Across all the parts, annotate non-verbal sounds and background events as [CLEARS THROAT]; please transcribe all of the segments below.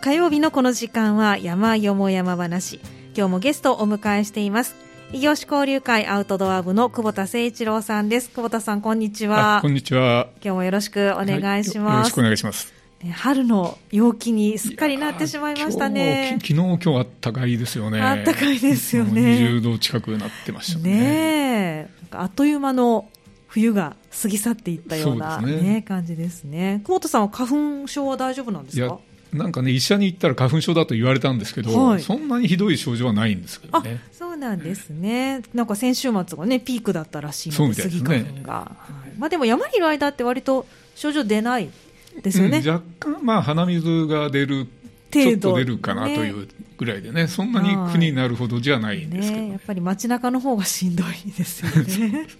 火曜日のこの時間は山よも山話今日もゲストをお迎えしています異業種交流会アウトドア部の久保田誠一郎さんです久保田さんこんにちはこんにちは今日もよろしくお願いします、はい、よろしくお願いします春の陽気にすっかりなってしまいましたね。昨日今日あったかいですよね。あったかいですよね。20度近くなってましたね。ねあっという間の冬が過ぎ去っていったようなね、ね感じですね。久保田さんは花粉症は大丈夫なんですか？なんかね、医者に行ったら花粉症だと言われたんですけど、はい、そんなにひどい症状はないんですけどね。そうなんですね。なんか先週末がね、ピークだったらしいので、スギ花粉が。はい、まあでも山にいる間って割と症状出ないですよね、うん、若干、まあ、鼻水が出るちょっと出るかなというぐらいでね、ねそんなに苦になるほどじゃないんですけど、ね、やっぱり街中の方がしんどいですよね。[LAUGHS]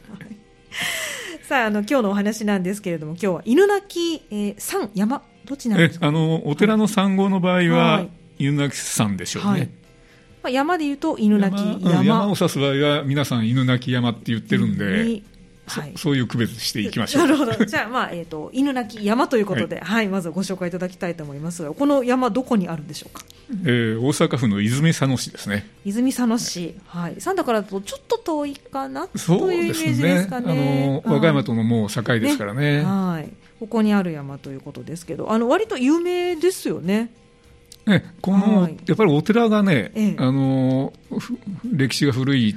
さああの今日のお話なんですけれども今日は犬鳴き、えー、山山どっちなんですかあのお寺の三号の場合は、はい、犬鳴山でしょうね、はい。まあ、山でいうと犬鳴山。山を指す場合は皆さん犬鳴山って言ってるんで、はい、そういう区別していきましょう。なるほど。[LAUGHS] じゃあ、まあ、えっ、ー、と、犬鳴山ということで、はい、はい、まずご紹介いただきたいと思いますが、この山、どこにあるんでしょうか？えー、大阪府の泉佐野市ですね。泉佐野市、はい、三田からだとちょっと遠いかな？というイメージですかね。ねあの和歌山とのもう境ですからね、ね、はい。ここにある山ということですけど、あの割と有名ですよね。ね、この、はい、やっぱりお寺がね、ええ、あの歴史が古い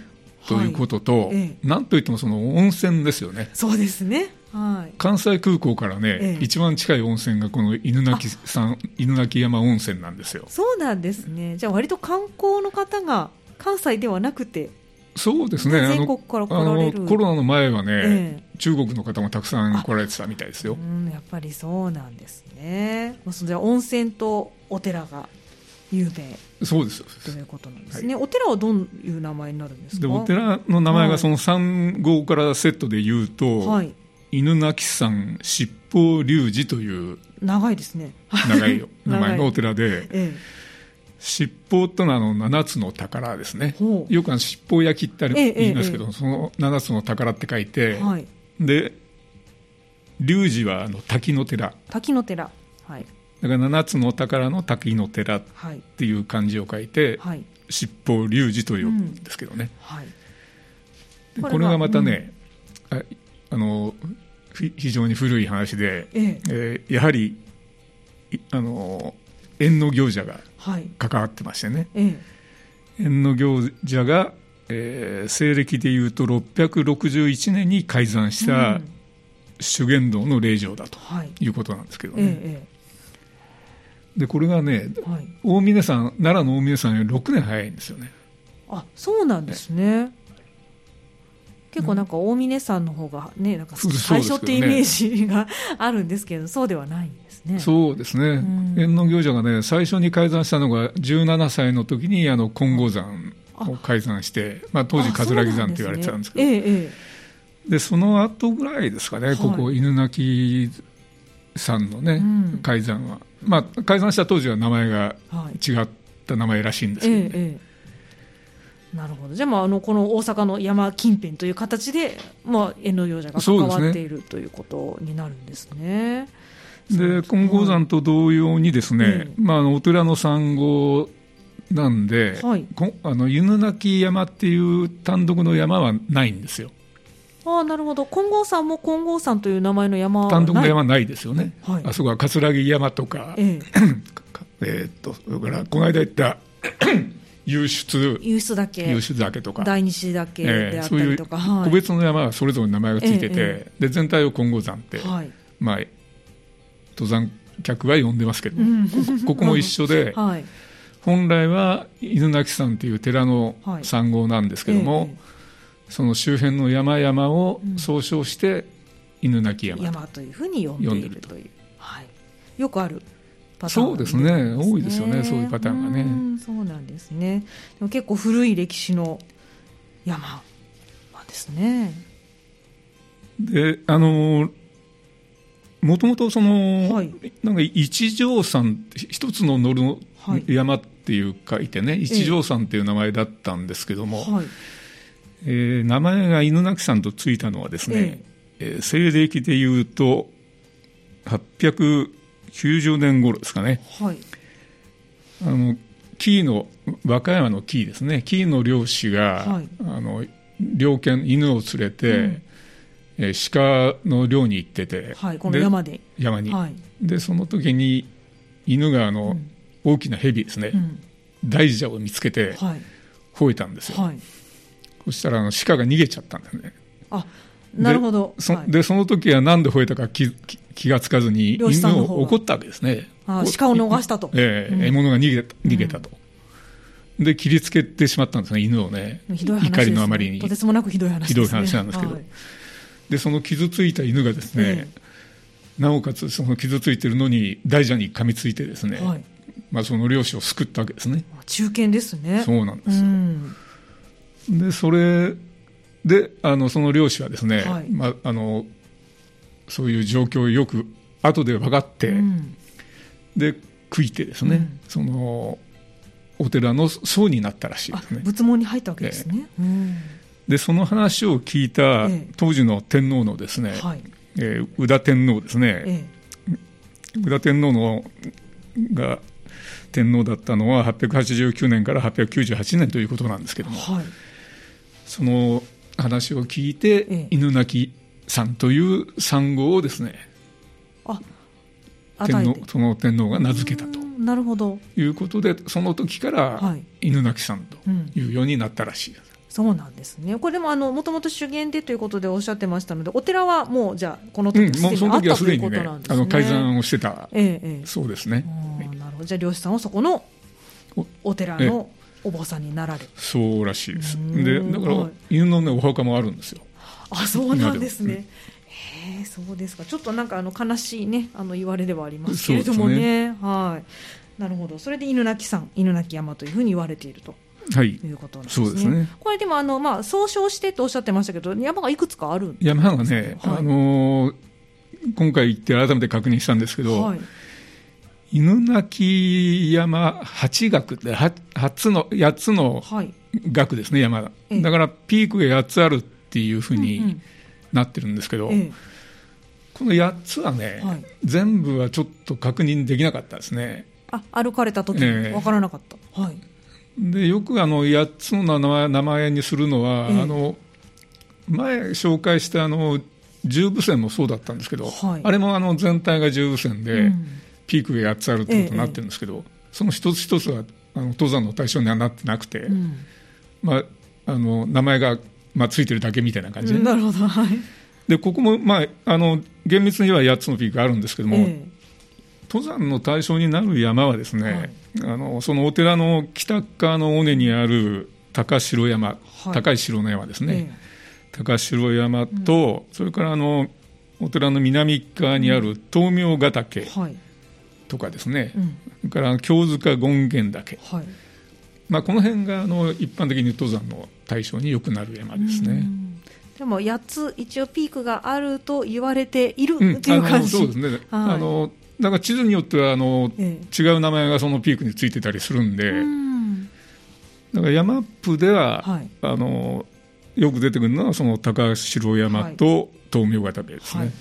ということと、はいええ、なんといってもその温泉ですよね。そうですね。はい、関西空港からね、え、一番近い温泉がこの犬鳴山犬鳴山温泉なんですよ。そうなんですね。じゃあ割と観光の方が関西ではなくて。そうですね。全国から来られるコロナの前はね、中国の方もたくさん来られてたみたいですよ。うん、やっぱりそうなんですね。それ温泉とお寺が有名そうですということなんですね、はい、お寺はどういう名前になるんですか？でお寺の名前がその3号からセットで言うと、はい、犬鳴山七宝龍寺という長いですね。長いよ [LAUGHS] 名前のお寺で、ええ、七宝というのはあの7つの宝ですね。よくあの七宝焼きって言いますけど、え、その7つの宝って書いて、はい、で龍寺はあの滝の寺。滝の寺。はい。だから7つの宝の滝の寺っていう漢字を書いて、はい、七宝龍寺というんですけどね、うん。はい、これがまたね、うん、ああの非常に古い話で、ええ。えー、やはりあの縁の行者が関わってましてね、はいええ、縁の行者が、えー、西暦でいうと661年に開山した修験道の霊場だとい。うことなんですけどね。えでこれがね、はい、大峰山奈良の大峰山より6年早いんですよね。あそうなんですね。結構なんか大峰山の方がねなんか最初ってイメージがあるんですけどそうではないんですね。そうですね。縁の行者がね最初に開山したのが17歳の時にあの金剛山を開山して、まあ、当時桂木山って言われてたんですけど。そで、ね。ええ、その後ぐらいですかね、はい、ここ犬鳴山のね、うん、開山は。まあ、解散した当時は名前が違った名前らしいんですけどね、はいええ、なるほど。じゃあ,、まあ、あのこの大阪の山近辺という形で、まあ、縁の行者が関わっている、ね、ということになるんですね。で金剛山と同様にですね、まあ、お寺の産後なんで、はい、あの犬鳴山っていう単独の山はないんですよ。あなるほど。金剛山も金剛山という名前の山単独の山ないですよね、はい、あそこは葛城山とか、ええ。[CLEARS THROAT] えー、っとそれからこの間言った [CLEARS THROAT] 湧出。湧出岳。湧出岳とか。大西岳であったりとか、えー、そういう個別の山はそれぞれ名前がついてて、えで全体を金剛山って、はい、まあ登山客は呼んでますけど、うん、こここも一緒で、[LAUGHS] はい、本来は犬鳴山という寺の山号なんですけども、はいその周辺の山々を総称して、犬鳴山山というふうに呼んでいるという、はい、よくあるパターン、そうですね。多いですよね。そういうパターンがね。そうなんですね。でも結構古い歴史の山なんですね。であのもともとその、はい、なんか一条山一つの乗る山っていう書いてね、はい、一条山っていう名前だったんですけども、はい。えー、名前が犬鳴さんとついたのはですね、ええ。ー、西暦でいうと890年頃ですかね、はい。あの紀伊の和歌山の紀伊ですね。紀伊の漁師が、はい、あの猟犬犬を連れて、うん。えー、鹿の猟に行ってて、はい、この山で山に、はい、でその時に犬があの、うん、大きな蛇ですね、うん、大蛇を見つけて、はい、吠えたんですよ、はい、そしたらあの鹿が逃げちゃったんだよね。あなるほど。そ,、でその時は何で吠えたか気気がつかずに犬を怒ったわけですね。あ鹿を逃したと、えー、うん、獲物が逃げ逃げたと、で切りつけてしまったんですね犬をね。ひどい話、ね、怒りのあまりに。とてつもなくひどい話、ね、ひどい話なんですけど、はい、でその傷ついた犬がですね、えー、なおかつその傷ついてるのに大蛇に噛みついてですね、はい、[LAUGHS] まあ、その漁師を救ったわけですね。中堅ですね。そうなんですよ、うん、でそれであのその漁師はですね、はい、まあ、あのそういう状況をよく後で分かって、うん、で悔いてですね、うん、そのお寺の僧になったらしいですね。仏門に入ったわけですね、えー、でその話を聞いた当時の天皇のですね、えー、えー、宇田天皇ですね、えー、宇田天皇のが天皇だったのは889年から898年ということなんですけども、はい、その話を聞いて、ええ、犬鳴さんという産後をですねあ天皇その天皇が名付けたと。なるほど。いうことでその時から犬鳴さんというようになったらしい。です。そうなんですね。これでもあのもともと修験でということでおっしゃってましたので、お寺はもうじゃあこの時すでにあったということなんですね。うん、あの改ざんをしてた、ええ、そうですね。じゃあ漁師さんはそこのお寺のお坊さんになられそうらしいです。でだから、犬の、ね、お墓もあるんですよ。あそうなんですね、へえそうですか。ちょっとなんかあの悲しいねあの言われではありますけれどもね、ね、はい。なるほど。それで犬鳴山犬鳴山というふうに言われていると。はい、いうことなんですね。そうですね。これでもあの、まあ、総称してとおっしゃってましたけど、山がいくつかある山がね、はい、あのー、今回行って改めて確認したんですけど、はい、犬鳴山八学で8の8つの学ですね、山が、だからピークが8つあるっていうふうになってるんですけど、うんうん、この8つはね、はい、全部はちょっと確認できなかったですね。あ歩かれた時に分からなかった、えー、はい、でよくあの8つの名前名前にするのは、えー、あの前紹介したあの十武線もそうだったんですけど、はい、あれもあの全体が十武線で、うんピークが8つあるということになってるんですけど、ええ、その一つ一つはあの登山の対象にはなってなくて、うん、まあ、あの名前が、まあ、ついてるだけみたいな感じ。で、なるほど、はい、でここも、まあ、あの厳密には8つのピークがあるんですけども、え、登山の対象になる山はですね、はい、あのそのお寺の北側の尾根にある高城山、はい、高い城の山ですね、高城山と、うん、それからあのお寺の南側にある東明ヶ岳、はいとかですね、うん、それから京塚権現岳、はい。まあ、この辺があの一般的に登山の対象によくなる山ですね。でも8つ一応ピークがあると言われているっていう感じ、そうですね、[LAUGHS] はい、あのだから地図によってはあの、ええ、違う名前がそのピークについてたりするんで、ん。だから山ップでは、はい、あのよく出てくるのはその高城山と東明ヶ岳ですね。はい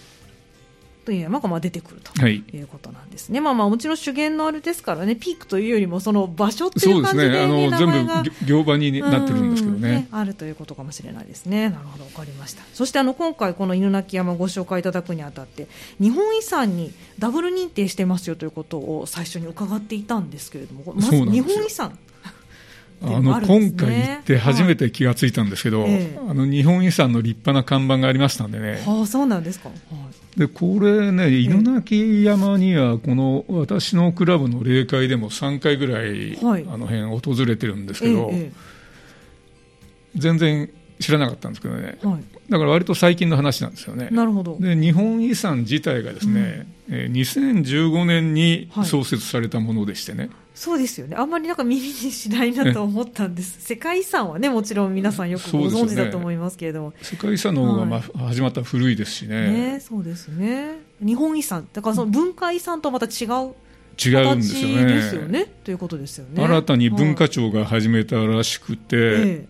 という山がまあ出てくるとい。うことなんですね、はい、まあ、まあもちろん主源のあれですからね、ピークというよりも、その場所っていう感じで、ね、ね、あの全部行場になってるんですけどね、ね、あるということかもしれないですね、なるほど、分かりました、そしてあの今回、この犬鳴山ご紹介いただくにあたって、日本遺産にダブル認定してますよということを最初に伺っていたんですけれども、まず日本遺産。あの、今回行って初めて気がついたんですけど、はい。あの日本遺産の立派な看板がありましたんでね、はあ、そうなんですか、はい、でこれね、犬鳴山には、この私のクラブの霊界でも3回ぐらい、はい、あの辺訪れてるんですけど、全然知らなかったんですけどね、はい、だから割と最近の話なんですよね。なるほど。で日本遺産自体がですね、うん、えー、2015年に創設されたものでしてね、はいそうですよね。あんまりなんか耳にしないなと思ったんです。世界遺産はね、もちろん皆さんよくご存知だと思いますけれども。ね、世界遺産の方が、まあ、始まった古いですしね。ねそうですね。日本遺産、だからその文化遺産とまた違う。違うんですよね。ですよね。ということですよね。新たに文化庁が始めたらしくて、はい、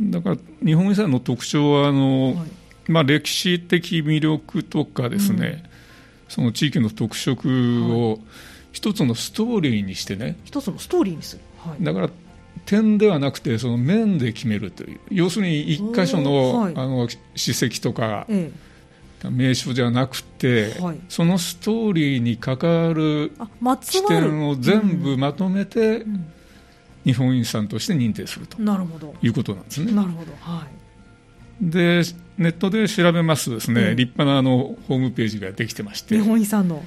だから日本遺産の特徴はあの、はい、まあ、歴史的魅力とかですね、うん、その地域の特色を、はい一つのストーリーにしてね。一つのストーリーにする、はい、だから点ではなくてその面で決めるという。要するに一箇所のはい、あの史跡とか、ええ、名所じゃなくて、はい、そのストーリーに関わる視点を全部まとめて、うん、日本遺産として認定すると。なるほど。いうことなんですね。なるほど。はい。でネットで調べますとですね、ええ、立派なあのホームページができてまして。日本遺産の、うん、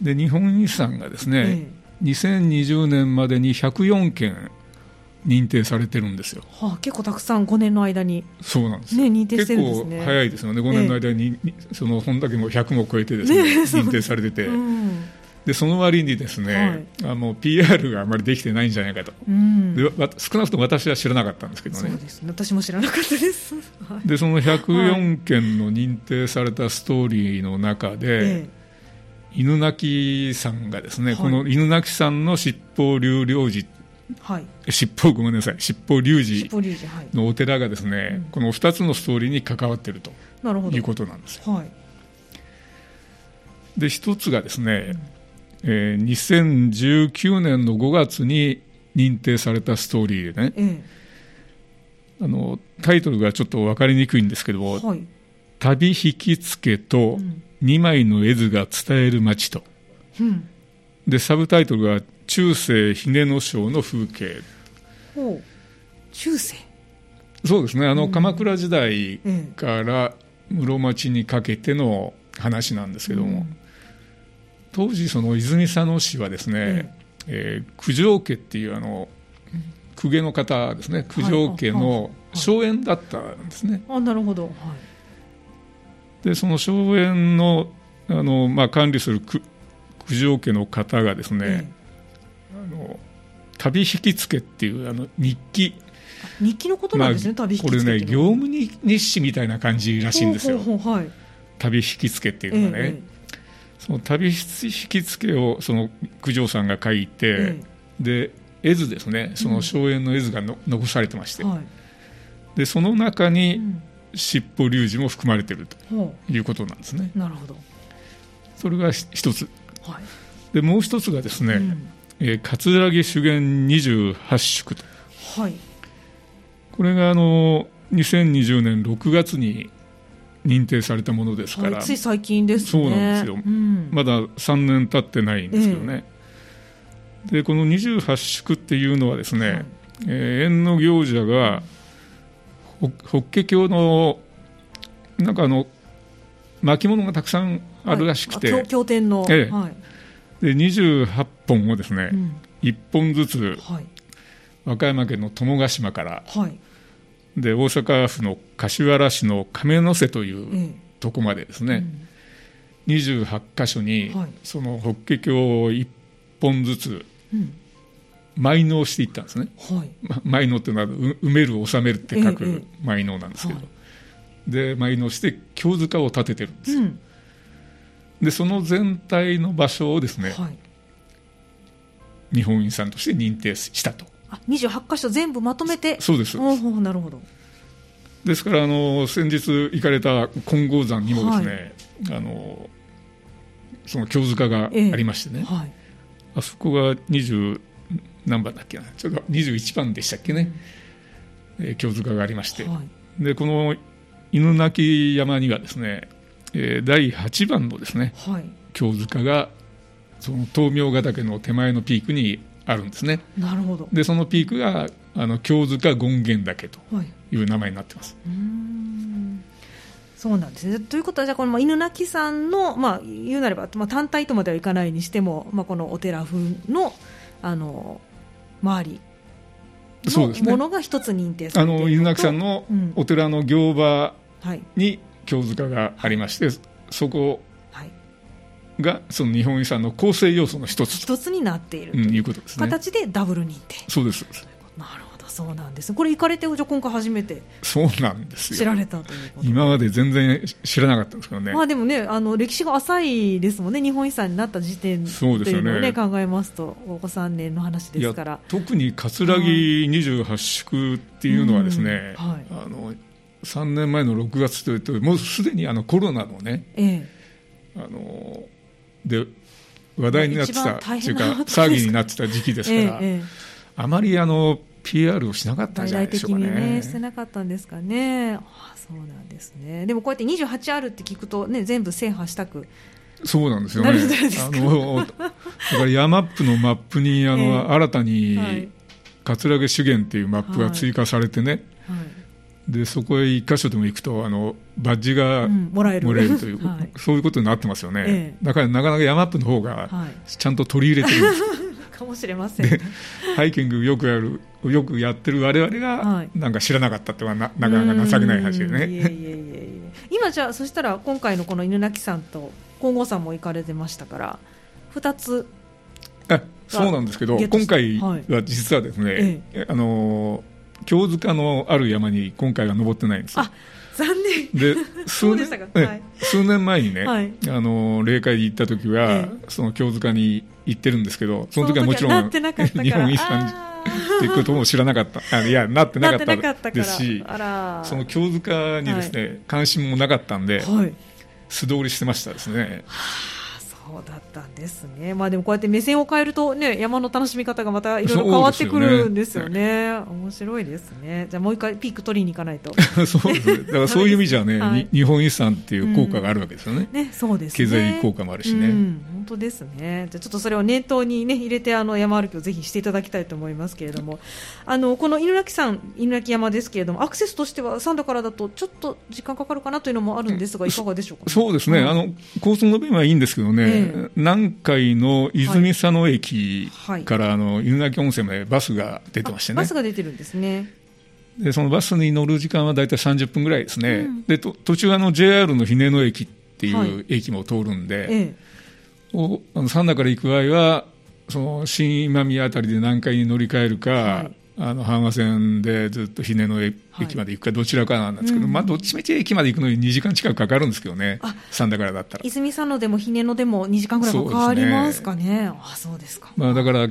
で日本遺産がですね、え、2020年までに104件認定されてるんですよ、はあ、結構たくさん5年の間に。そうなんですね認定してるんですね。結構早いですよね。5年の間に、その本だけも100も超えてですね、ね、認定されてて、[LAUGHS] うん、でその割にですね、はい、あの PR があまりできてないんじゃないかと、うん、で少なくとも私は知らなかったんですけどね。そうですね。私も知らなかったです、はい、でその104件の認定されたストーリーの中で、ええ犬鳴さんがですね、はい、この犬鳴さんの七宝流領寺はい、七宝ごめんなさい。七宝龍寺のお寺がですね、はい、この2つのストーリーに関わっているということなんですよ。はい、で一つがですね、うん、えー、2019年の5月に認定されたストーリーでね、ええ、あのタイトルがちょっと分かりにくいんですけど、はい、旅引き付けと2枚の絵図が伝える街と、うん、でサブタイトルが中世ひげの章の風景。中世。そうですね。あの、鎌倉時代から室町にかけての話なんですけども、うん、当時その泉佐野市はですね、うん、えー、九条家っていうあの公家の方ですね。九条家の荘園だったんですね、はい、あなるほど、はい、でその荘園のあの、まあ、管理する九条家の方がですね、ええ旅引き付けっていうあの日記。日記のことなんですね、まあ、旅引きこれね業務日誌みたいな感じらしいんですよ、ほうほうはい、旅引き付けっていうのはね、ええ、その旅引き付けをその九条さんが書いて、え、で絵図ですね。その荘園の絵図がの、うん、残されてまして、はい、でその中に尻尾龍寺も含まれているということなんですね、なるほど。それが一つ、はい、でもう一つがですね、うん。えー、葛城修験28宿と、はい、これがあの2020年6月に認定されたものですから、はい、つい最近です、ね、そうなんですよ、うん、まだ3年経ってないんですけどね、えー、でこの28宿っていうのはですね、はい、えー、縁の行者が法華経のなんかあの巻物がたくさんあるらしくて、はい、経典の、ええ。はい、で28本をですね、うん、1本ずつ、はい、和歌山県の友ヶ島から、はい、で大阪府の柏原市の亀の瀬というとこまでですね、うん、28箇所に、はい、その法華経を1本ずつ、埋納していったんですね、はい、埋納っていうのは埋める収めるって書く埋納なんですけど、ええ、で埋納して経塚を立ててるんですよ、うん。でその全体の場所をですね、はい、日本遺産として認定したと。あ28箇所全部まとめて。そうです。なるほど。ですからあの先日行かれた金剛山にもですね、はい、あのその経塚がありましてね、えはい、あそこが20何番だっけな？ちょっと21番でしたっけね、うん、えー、経塚がありまして、はい、でこの犬鳴山にはですねえー、第8番のですね、はい、京塚がその東明ヶ岳の手前のピークにあるんですね。なるほど。でそのピークがあの京塚権現岳とい。う名前になってます、はい、そうなんですね。ということはじゃあこの犬鳴さんの、まあ、言うなれば、まあ、単体とまではいかないにしても、まあ、このお寺風のあの周りのものが一つ認定されているあの犬鳴さんのお寺の行場に、京塚がありまして、そこがその日本遺産の構成要素の一つ一つになっているということですね。形でダブル認定。そうです。なるほどそうなんです。これ行かれてじゃ今回初めてそうなんですよ。知られたということ今まで全然知らなかったんですけどね。まあでもねあの歴史が浅いですもんね。日本遺産になった時点そうですよね、ね、考えますとお子3年の話ですから。特に葛城28宿っていうのはですね、はい、あの3年前の6月というともうすでにあのコロナのね、ええ、あので話題になってたというか騒ぎになってた時期ですから、ええ、あまりあの PR をしなかったんじゃないでしょうかね。ねしてなかったんですかね。あそうなんですね。でもこうやって28あるって聞くとね全部制覇したくそうなんですよね。あのだからヤマップのマップにあの、えー、新たに、はい、葛城資源っていうマップが追加されてね。はい。はい。でそこへ一箇所でも行くとあのバッジがもらえる,、という、[LAUGHS] はい、そういうことになってますよね、ええ、だからなかなかヤマップの方がちゃんと取り入れてる。んです、はい、かもしれません。ハイキングよくやるよくやってる我々がなんか知らなかったってはななかなか情けない話でね。今じゃあそしたら今回のこの犬鳴さんと皇后さんも行かれてましたから2つ。あそうなんですけど今回は実はですね、はいええ、あの京塚のある山に今回は登ってないんですあ残念。で [LAUGHS] 数年はい、数年前にね、はい、あの霊界に行った時は、ええ、その京塚に行ってるんですけどその時はもちろん日本遺産っていうことも知らなかった。あいやなってなかったですしその京塚にですね、はい、関心もなかったんで、素通りしてましたですね。そうだったんですね、まあ、でもこうやって目線を変えると、ね、山の楽しみ方がまたいろいろ変わってくるんですよね、よね面白いですね、じゃあもう一回、ピーク取りに行かないと。[LAUGHS] そうです、だからそういう意味じゃね、[LAUGHS] はい、日本遺産っていう効果があるわけですよね、うん、ねそうです、ね、経済効果もあるしね、うん、本当ですね、じゃあちょっとそれを念頭に、ね、入れてあの山歩きをぜひしていただきたいと思いますけれども、あのこの犬鳴山、犬鳴山ですけれども、アクセスとしては、三田からだとちょっと時間かかるかなというのもあるんですが、いかがでしょうか、ね、そうですね、あの交通の便はいいんですけどね、えー海の泉佐野駅から、あの犬鳴温泉までバスが出てましてね。バスが出てるんですね。でそのバスに乗る時間は大体30分ぐらいですね、うん、で途中あの JR の日根野駅っていう駅も通るんで、はいええ、おあの三田から行く場合はその新今宮あたりで何回に乗り換えるか、はい、あの阪和線でずっと日根の駅まで行くかどちらかなんですけど、はい、まあ、どっちみち駅まで行くのに2時間近くかかるんですけどね、三田からだったら。泉佐野でも日根野でも2時間ぐらいかかりますかね、ね。あそうですか、まあ、だから、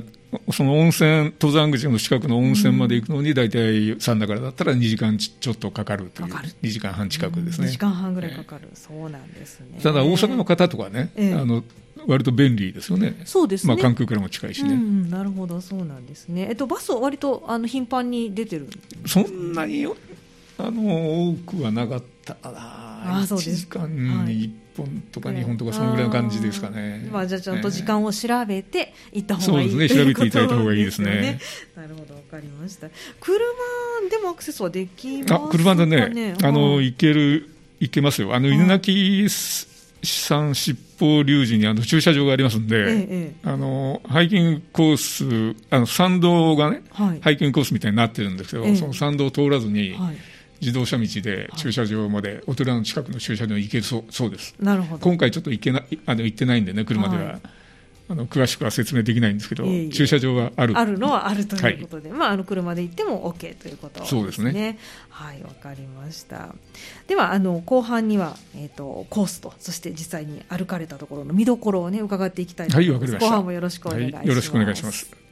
その温泉、登山口の近くの温泉まで行くのに、大体三田からだったら2時間ちょっとかかるという、2時間半近くですね。2時間半ぐらいかかる、えー、そうなんですね。ただ、大阪の方とかね、えー、あの割と便利ですよね。そうですね。まあ関空からも近いしね。うん、なるほど、そうなんですね。えっとバスは割とあの頻繁に出てる？そんなにあの多くはなかったな。あ、そうです。時間に一本とか二本とかそのぐらいの感じですかね。まあじゃあちゃんと時間を調べて行った方がいい、そうですね。調べていただいた方がいいですね。[LAUGHS] なるほど、わかりました。車でもアクセスはできあ、車でね、あの行ける行けますよ。あの犬鳴山七宝龍寺にあの駐車場がありますんで、ええ、あのハイキングコース、あの参道がね、はい、ハイキングコースみたいになってるんですけど、え、その参道を通らずに、はい、自動車道で駐車場まで、お寺の近くの駐車場に行けるそうそうです。なるほど。今回ちょっと行けなあの行ってないんでね、車では。はいあの詳しくは説明できないんですけど、いえいえ。駐車場はある。あるのはあるということで、はい、まあ、あの車で行っても OK ということですね。そうですね。はいわかりました。ではあの後半には、えーと、コースとそして実際に歩かれたところの見どころを、ね、伺っていきたいと思います。はい、後半もよろしくお願いします。はい、よろしくお願いします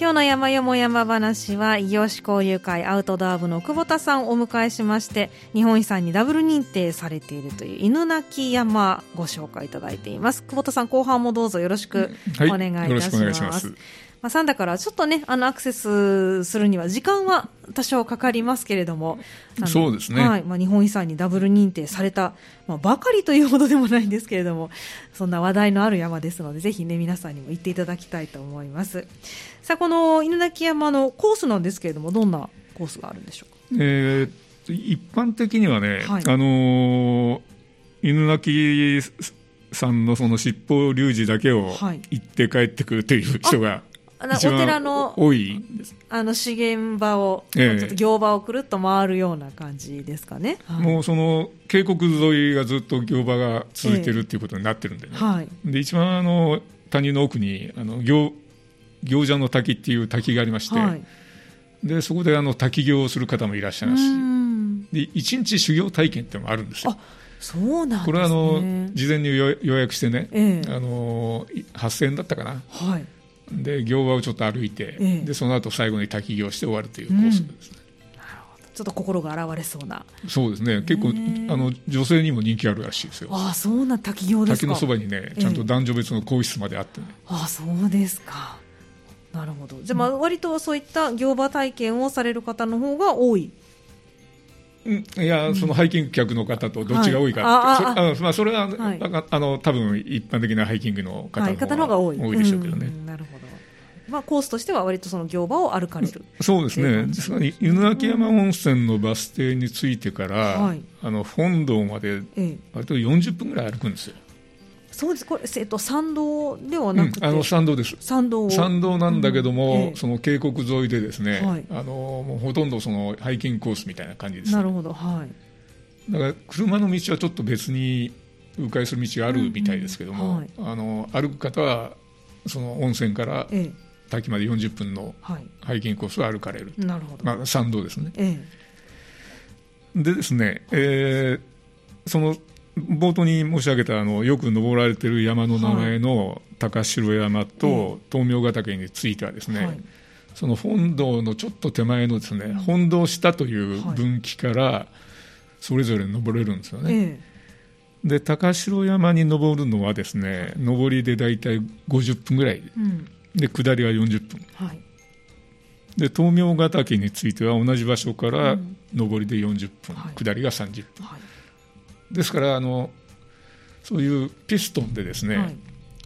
今日の山よも山話は異業種交流会アウトドア部の久保田さんをお迎えしまして日本遺産にダブル認定されているという犬鳴山ご紹介いただいています。久保田さん後半もどうぞよろしくお願いいたします、はいまあ、サンダからちょっとね、あのアクセスするには時間は多少かかりますけれども、そうですね。はい、まあ、日本遺産にダブル認定された、まあ、ばかりというほどでもないんですけれども、そんな話題のある山ですので、ぜひね、皆さんにも行っていただきたいと思います。さあ、この犬鳴山のコースなんですけれども、どんなコースがあるんでしょうか？えー、一般的にはね、はい、あのー、犬鳴さんのその七宝龍寺だけを行って帰ってくるという人がお寺の多いあの資源場を、ええ、ちょっと行場をくるっと回るような感じですかね、はい、もうその渓谷沿いがずっと行場が続いてるっていうことになってるんでね、えはい、で一番あの谷の奥にあの行行者の滝っていう滝がありまして、はい、でそこであの滝行をする方もいらっしゃいますし。で一日修行体験っていうのもあるんですよ。そうなん、ね、これはあの事前に予約してね、ええ、あの8000円だったかな、はい、で行場をちょっと歩いて、ええ、でその後最後に滝行して終わるというコースですね、うん、なるほどちょっと心が洗われそうな。そうですね。結構あの女性にも人気あるらしいですよ。ああそうな滝行ですか？滝のそばにねちゃんと男女別の更衣室まであってね、ああそうですか。なるほど。じゃあまあ割とそういった行場体験をされる方の方が多いいや、そのハイキング客の方とどっちが多いか、はい、あそまあ、それは、はい、あの多分一般的なハイキングの方の方が多い。多いでしょうけどね。なるほど。まあ、コースとしては割とその行場を歩かれるそうですね、ですから山温泉のバス停に着いてから、はい、あの本堂まで割と40分ぐらい歩くんですよ。そうです。これ、えっと、参道ではなくて、うん、あの参道です。参道参道なんだけども、うんええ、その渓谷沿いでですね、はい、あのもうほとんどそのハイキングコースみたいな感じです、ね、なるほど、はい、だから車の道はちょっと別に迂回する道があるみたいですけども、うんうんはい、あの歩く方はその温泉から、ええ。滝まで40分のハイキングコースを歩かれる、なるほど、まあ、参道ですね、ええ、でですね、えー、その冒頭に申し上げたあのよく登られている山の名前の高城山と東明ヶ岳についてはですね、はい、その本堂のちょっと手前のですね、本堂下という分岐からそれぞれ登れるんですよね。ええ、で高城山に登るのはですね上りで大体50分ぐらい、うん、で下りは40分、はい、で東明ヶ岳については同じ場所から上りで40分、うん、下りが30分、はいですからあのそういうピストンでですね、はい、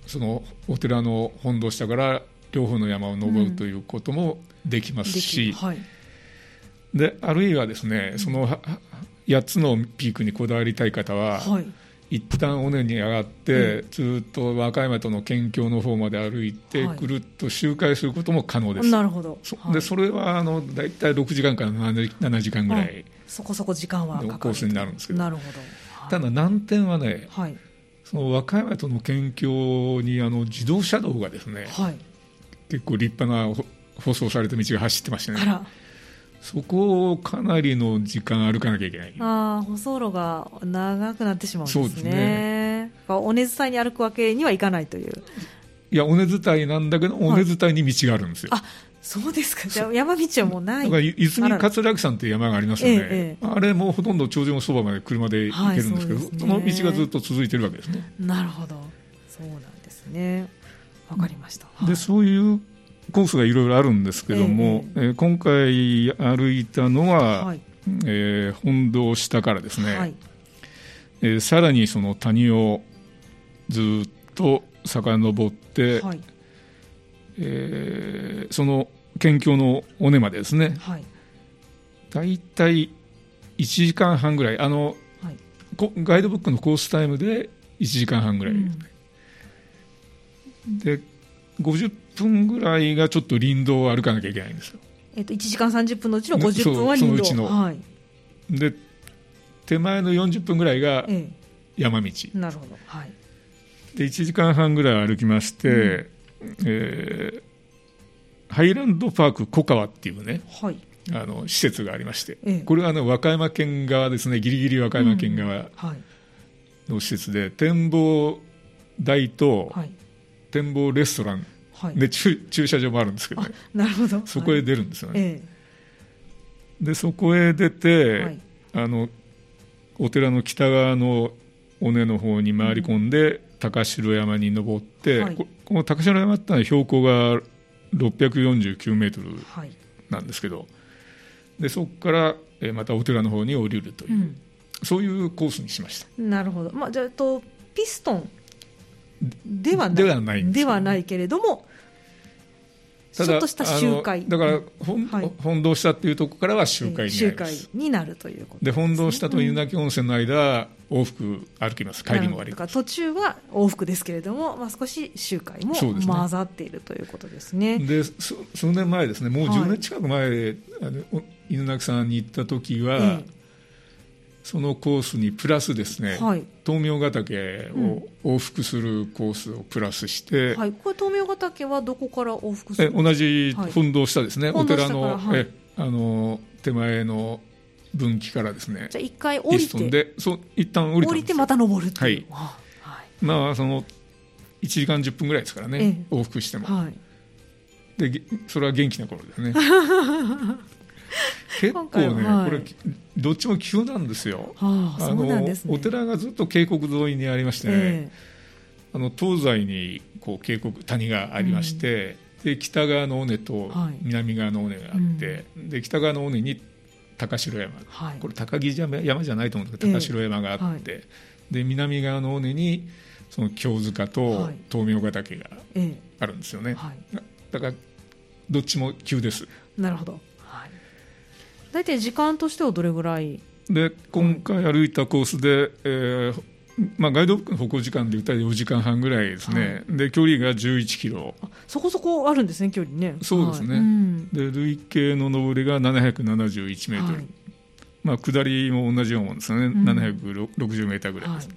そのお寺の本堂下から両方の山を登るということもできますし、うんはい、であるいはですねその8つのピークにこだわりたい方は、はい、一旦尾根に上がって、うん、ずっと和歌山との県境の方まで歩いて、ぐるっと周回することも可能です。なるほど。そでそれはあの大体6時間から 7, 7時間ぐらいそこそこ時間はコースになるんですけど。なるほど。ただ難点はね、はい、その和歌山との県境にあの自動車道がですね、はい、結構立派な舗装された道が走ってましてね。そこをかなりの時間歩かなきゃいけない。ああ、舗装路が長くなってしまうんですね。そうですね。尾根伝いに歩くわけにはいかないという。いや、尾根伝いなんだけど、尾根伝いに道があるんですよ。あ、そうですか、じゃあ山道はもうない。だから泉桂木山という山がありますよね、ええ、あれもほとんど頂上のそばまで車で行けるんですけど、はいそね、その道がずっと続いてるわけですね。なるほど、そうなんですね。わかりました。で、そういうコースがいろいろあるんですけども、ええ今回歩いたのは、はい、えー、本堂下からですね、はい、えー、さらにその谷をずっと遡って、はいえー、その県境の尾根までですね、はい、大体1時間半ぐらい。あの、はい、ガイドブックのコースタイムで1時間半ぐらい、うん、で50分ぐらいがちょっと林道を歩かなきゃいけないんですよ。えっと、1時間30分のうちの50分は林道。そのうちの、はい、で手前の40分ぐらいが山道、ええ、なるほど、はい、で1時間半ぐらい歩きまして、うんえー、ハイランドパーク小川っていうね、はい、あの施設がありまして、ええ、これはあの和歌山県側ですね、ぎりぎり和歌山県側の施設で、展望台と展望レストラン、はい、で駐駐車場もあるんですけどね、なるほど。そこへ出るんですよね。え、でそこへ出て、あのお寺の北側の尾根の方に回り込んで、高城山に登って、はい、この高城山ってのは標高が649メートルなんですけど、でそこからまたお寺の方に降りるという、うん、そういうコースにしました。なるほど、まあ、じゃあとピストン。ではないではないではないけれどもちょっとした集会。だから本,、はい、本堂下っていうところからは集会にな集会になるということで、ね、本堂下と犬鳴温泉の間は往復歩きます。帰りも悪い途中は往復ですけれども、まあ、少し集会も混ざっているということですね。で、数年前ですねもう10年近く前、はい、あの犬鳴さんに行った時は、ええそのコースにプラスですね、はい、東明ヶ岳を往復するコースをプラスして、うん、はい、これ東明ヶ岳はどこから往復する？え同じ本堂下ですね、はい、お寺の,、はい、えあの手前の分岐からですね。じゃあ一回降りて。でそう一旦降り降りてまた登るっていう、は。い、はい、まあその1時間10分ぐらいですからね、ええ、往復しても、はい、でそれは元気な頃ですね [LAUGHS] 結構ね、はい、これどっちも急なんですよ。ああの、ね、お寺がずっと渓谷沿いにありましてね、えー、あの東西にこう渓谷谷がありまして、うん、で北側の尾根と南側の尾根があって、はい、で北側の尾根に高城山、はい、これ高木山山じゃないと思うんですけど高城山があって、えー、で南側の尾根にその京塚と東明ヶ岳があるんですよね、だからどっちも急です。なるほど、はい、大体時間としてはどれぐらい？で今回歩いたコースで、えーまあ、ガイドブックの歩行時間で言ったら4時間半ぐらいですね、はい、で距離が11キロ。そこそこあるんですね距離ね。そうですね、はい。うん、で累計の上りが771メートル、はい、まあ、下りも同じようなもんですね、うん、760メーターぐらいです、は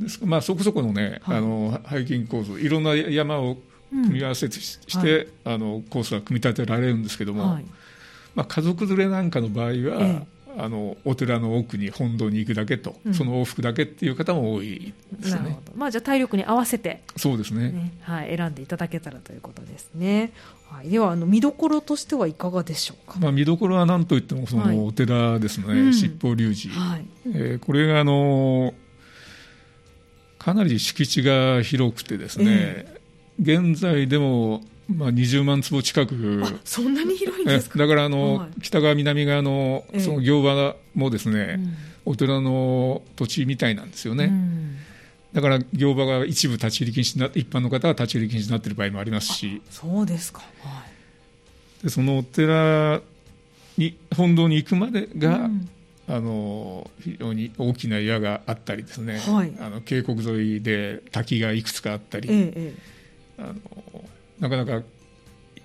い。です。まあ、そこそこのね、はい、あのハイキングコースいろんな山を組み合わせてして、うん、あのコースは組み立てられるんですけども、はい、まあ、家族連れなんかの場合は、ええ、あのお寺の奥に本堂に行くだけと、うん、その往復だけっていう方も多いですね。まあ、じゃあ体力に合わせて、そうですね、ね、はい、選んでいただけたらということですね。はい、ではあの見どころとしてはいかがでしょうか、まあ、見どころは何といってもそのお寺ですね、はい、七宝龍寺、はい。えー、これがあのかなり敷地が広くてですね、えー、現在でもまあ20万坪近く。そんなに広いんですか？だからあの、はい、北側南側のその行場もですね、えーお寺の土地みたいなんですよね、うん、だから行場が一部立ち入り禁止にな一般の方は立ち入り禁止になっている場合もありますし。そうですか、はい、でそのお寺に本堂に行くまでが、うん。あの非常に大きな岩があったりですね、はい、あの渓谷沿いで滝がいくつかあったり、ええ、あのなかなか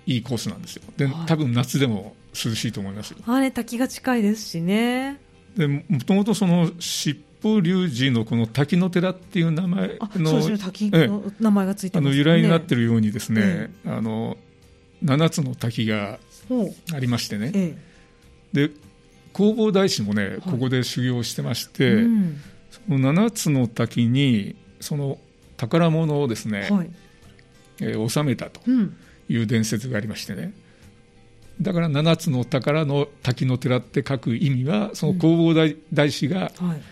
いいコースなんですよ。で、はい、多分夏でも涼しいと思いますよ、はい、滝が近いですしね。でもともとその七宝龍寺のこの滝の寺っていう名前のそう滝の名前がついて、ね、あの由来になっているようにですね、ええ、あの7つの滝がありましてね、ええ、で弘法大師もね、ここで修行してまして、うん、その7つの滝にその宝物をですね、はい、えー、収めたという伝説がありましてね、だから7つの宝の滝の寺って書く意味はその弘法大,、大師が、はい、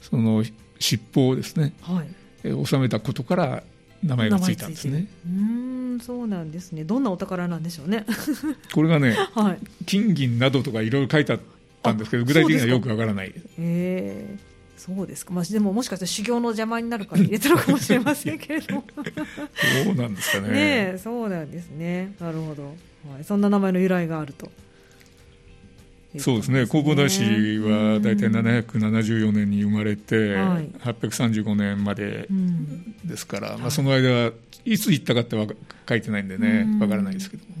その尻尾をですね、はい。えー、収めたことから名前がついたんですね。うんそうなんですね。どんなお宝なんでしょうね。[LAUGHS] これがね、はい、金銀などとかいろいろ書いてあったんですけど具体的にはよくわからない。えーそうですか、まあ、でももしかしたら修行の邪魔になるから入れたのかもしれませんけれども。そうなんですかね。ねそうなんですね。なるほど、はい、そんな名前の由来があると。そうですね。弘法大師は大体774年に生まれて、835年までですから、まあ、その間いつ行ったかっては書いてないんでねわからないですけども。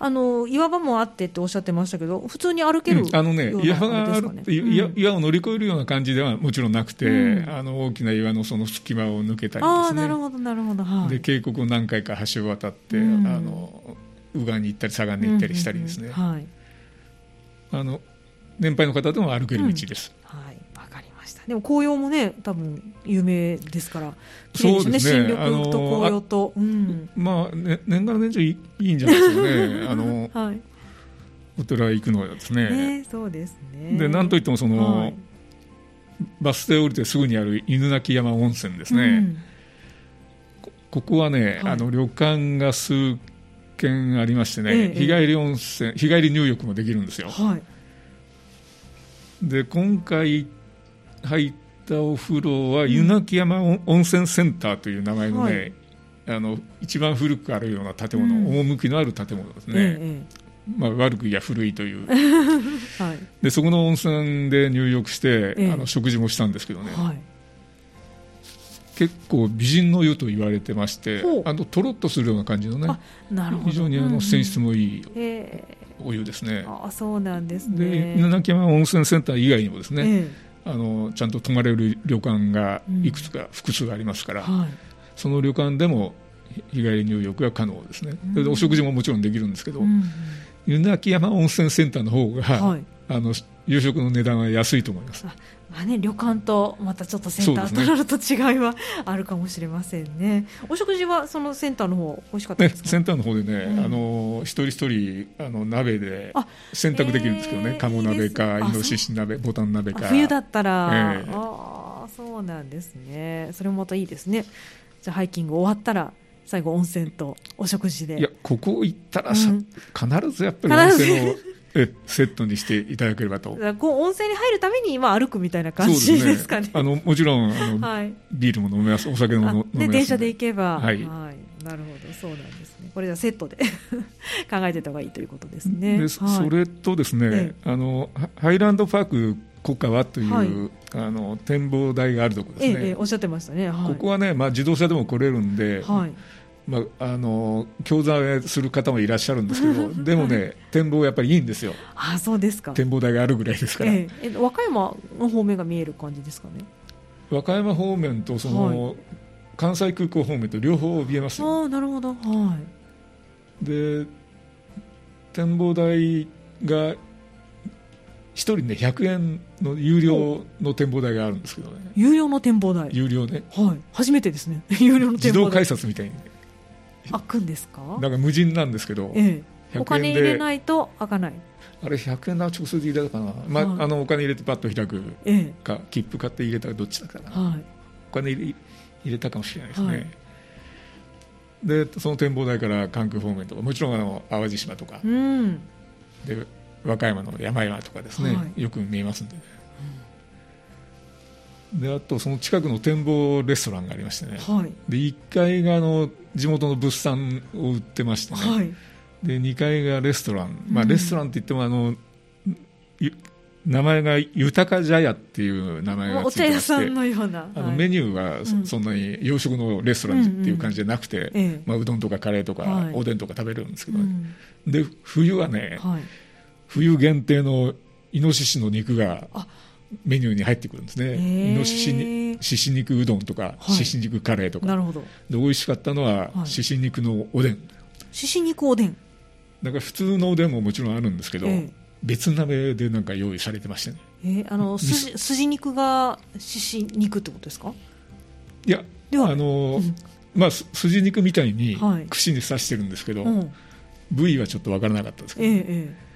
あの岩場もあってっておっしゃってましたけど、普通に歩ける、うん、あのね、岩がある、岩岩を乗り越えるような感じではもちろんなくて、うん、あの大きな岩のその隙間を抜けたりですね。なるほどなるほど。はい、で渓谷を何回か橋を渡って、うん、あの右岸に行ったり左岸に行ったりしたりですね。はい。あの年配の方でも歩ける道です。でも紅葉もね多分有名ですから綺麗ですね。新緑と紅葉と、うん、まあ、ね、年がら年中いいんじゃないですかね。[LAUGHS] あの、はい、お寺行くのはですね、ね、そうですね。でなんといってもその、はい、バス停降りてすぐにある犬鳴山温泉ですね、うん、こここはね、はい、あの旅館が数軒ありましてね、ええ、日帰り温泉日帰り入浴もできるんですよ、はい、で今回入ったお風呂は湯泣山温泉センターという名前のね、はい、あの一番古くあるような建物、うん、趣のある建物ですね、ええ、まあ、悪くや古いという、[LAUGHS] はい、でそこの温泉で入浴して、え、あの食事もしたんですけどね、はい、結構美人の湯と言われてましてあのとろっとするような感じのね非常にあの泉質もいい、お湯ですね。あそうなんですね。で、稲山温泉センター以外にもですね、あのちゃんと泊まれる旅館がいくつか、複数ありますから、はい、その旅館でも日帰り入浴が可能ですね、うん、お食事ももちろんできるんですけど、うん、湯泣山温泉センターの方が、はい、あの夕食の値段は安いと思います。まあね、旅館とまたちょっとセンターとなると違いは [LAUGHS] あるかもしれませんね。お食事はそのセンターの方美味しかったですか、ね、センターの方でね、うん、あの一人一人あの鍋で選択できるんですけどね、鴨鍋かイノシシ鍋、ボタン鍋か。冬だったら、えー、ああそうなんですね。それもまたいいですね。じゃハイキング終わったら最後温泉とお食事で。いやここ行ったらさ、うん、必ずやっぱり温泉を。えセットにしていただければと。こう温泉に入るために今歩くみたいな感じですかね、ね、あのもちろんあの、はい、ビールも飲めます。お酒も飲めますで。電車で行けば、はい、はい、なるほど。そうなんですね。これじゃセットで [LAUGHS] 考えてた方がいいということですね。で、はい、それとですね、ええ、あのハイランドパーク国家はという、はい、あの展望台があるところですね、ええ、おっしゃってましたね、ここはね、まあ、自動車でも来れるんで、はいまあ、あの教材する方もいらっしゃるんですけど、[LAUGHS] でもね、展望やっぱりいいんですよ、あそうですか。展望台があるぐらいですから、ええ、和歌山の方面が見える感じですかね？和歌山方面とその、はい、関西空港方面と両方見えますよ、あなるほど、はい、で展望台が一人ね100円の有料の展望台があるんですけどね。有料の展望台。有料ね。はい。初めてですね。[LAUGHS] 有料の自動改札みたいに [LAUGHS] 開くんですか？なんか無人なんですけど、ええ、お金入れないと開かない。あれ100円な直接入れたかな、まあ、はい、あのお金入れてパッと開くか、ええ、切符買って入れたかどっちだかな、はい、お金入れたかもしれないですね、はい、でその展望台から関空方面とかもちろんあの淡路島とか、うん、で和歌山の山々とかですね、はい、よく見えますんで、ね、であとその近くの展望レストランがありましてね、はい、で1階があの地元の物産を売ってましてね、はい、で2階がレストラン、まあ、レストランって言ってもあの、名前が豊か茶屋っていう名前がついてまして。あのメニューはそん。なに洋食のレストランっていう感じじゃなくて、うんうん、まあ、うどんとかカレーとか、おでんとか食べれるんですけど、ね。うん、で冬はね、はい、冬限定のイノシシの肉がメニューに入ってくるんですね、イノシシにしし肉うどんとか、しし肉カレーとか、なるほど。で美味しかったのは、しし肉のおでん、しし肉おでん。だから普通のおでんももちろんあるんですけど、えー、別鍋でなんか用意されてましたね、えー、あの筋筋肉がしし肉ってことですか？いやではあの、うん、まあ、筋肉みたいに串に刺してるんですけど、部位はちょっと分からなかったですけど、えーえー、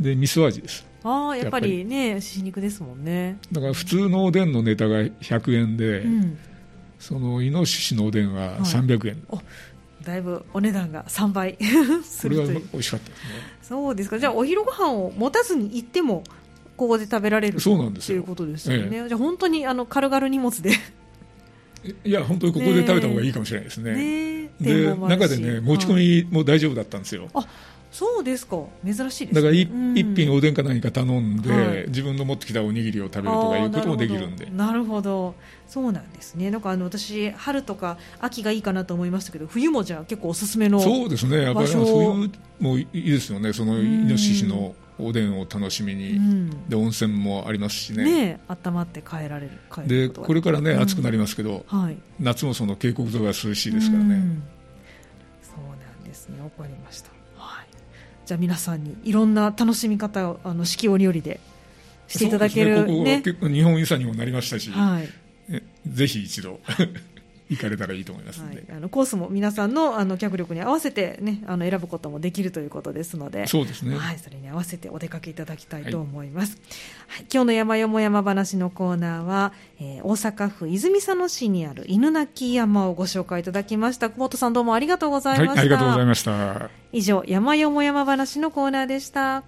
で味噌味です。ああやっぱりねし肉ですもんね。だから普通のおでんのネタが100円で、うん、そのイノシシのおでんは300円、はい、だいぶお値段が3倍 [LAUGHS] するという。これは美味しかったですね。そうですか。じゃあお昼ご飯を持たずに行ってもここで食べられるそうなんですということですよね、ええ、じゃあ本当にあの軽々荷物で。[LAUGHS] いや本当にここで食べた方がいいかもしれないですね。ねで中でね持ち込みも大丈夫だったんですよ、はい、あそうですか。珍しいです、ね、だから一、うん、品おでんか何か頼んで、はい、自分の持ってきたおにぎりを食べるとかいうこともできるんで。なるほど。そうなんですね。なんかあの私春とか秋がいいかなと思いましたけど冬もじゃあ結構おすすめのそうですね。やっぱり冬もいいですよね。そのイノシシのおでんを楽しみに、うん、で温泉もありますしね。ね温まって帰られるでこれからね、暑くなりますけど、はい、夏もその渓谷沿いは涼しいですからね、そうなんですね。わかりましたじゃあ皆さんにいろんな楽しみ方をあの四季折々でしていただける、ね、ここ日本遺産にもなりましたし、はい、ぜひ一度行かれたらいいと思いますので、はい、あのコースも皆さんのあの脚力に合わせて、ね、あの選ぶこともできるということで。すのでそうですね、はい、それに合わせてお出かけいただきたいと思います、はい、はい、今日の山よも山話のコーナーは、えー、大阪府泉佐野市にある犬鳴山をご紹介いただきました。久保田さんどうもありがとうございました、ありがとうございました。以上山よも山話のコーナーでした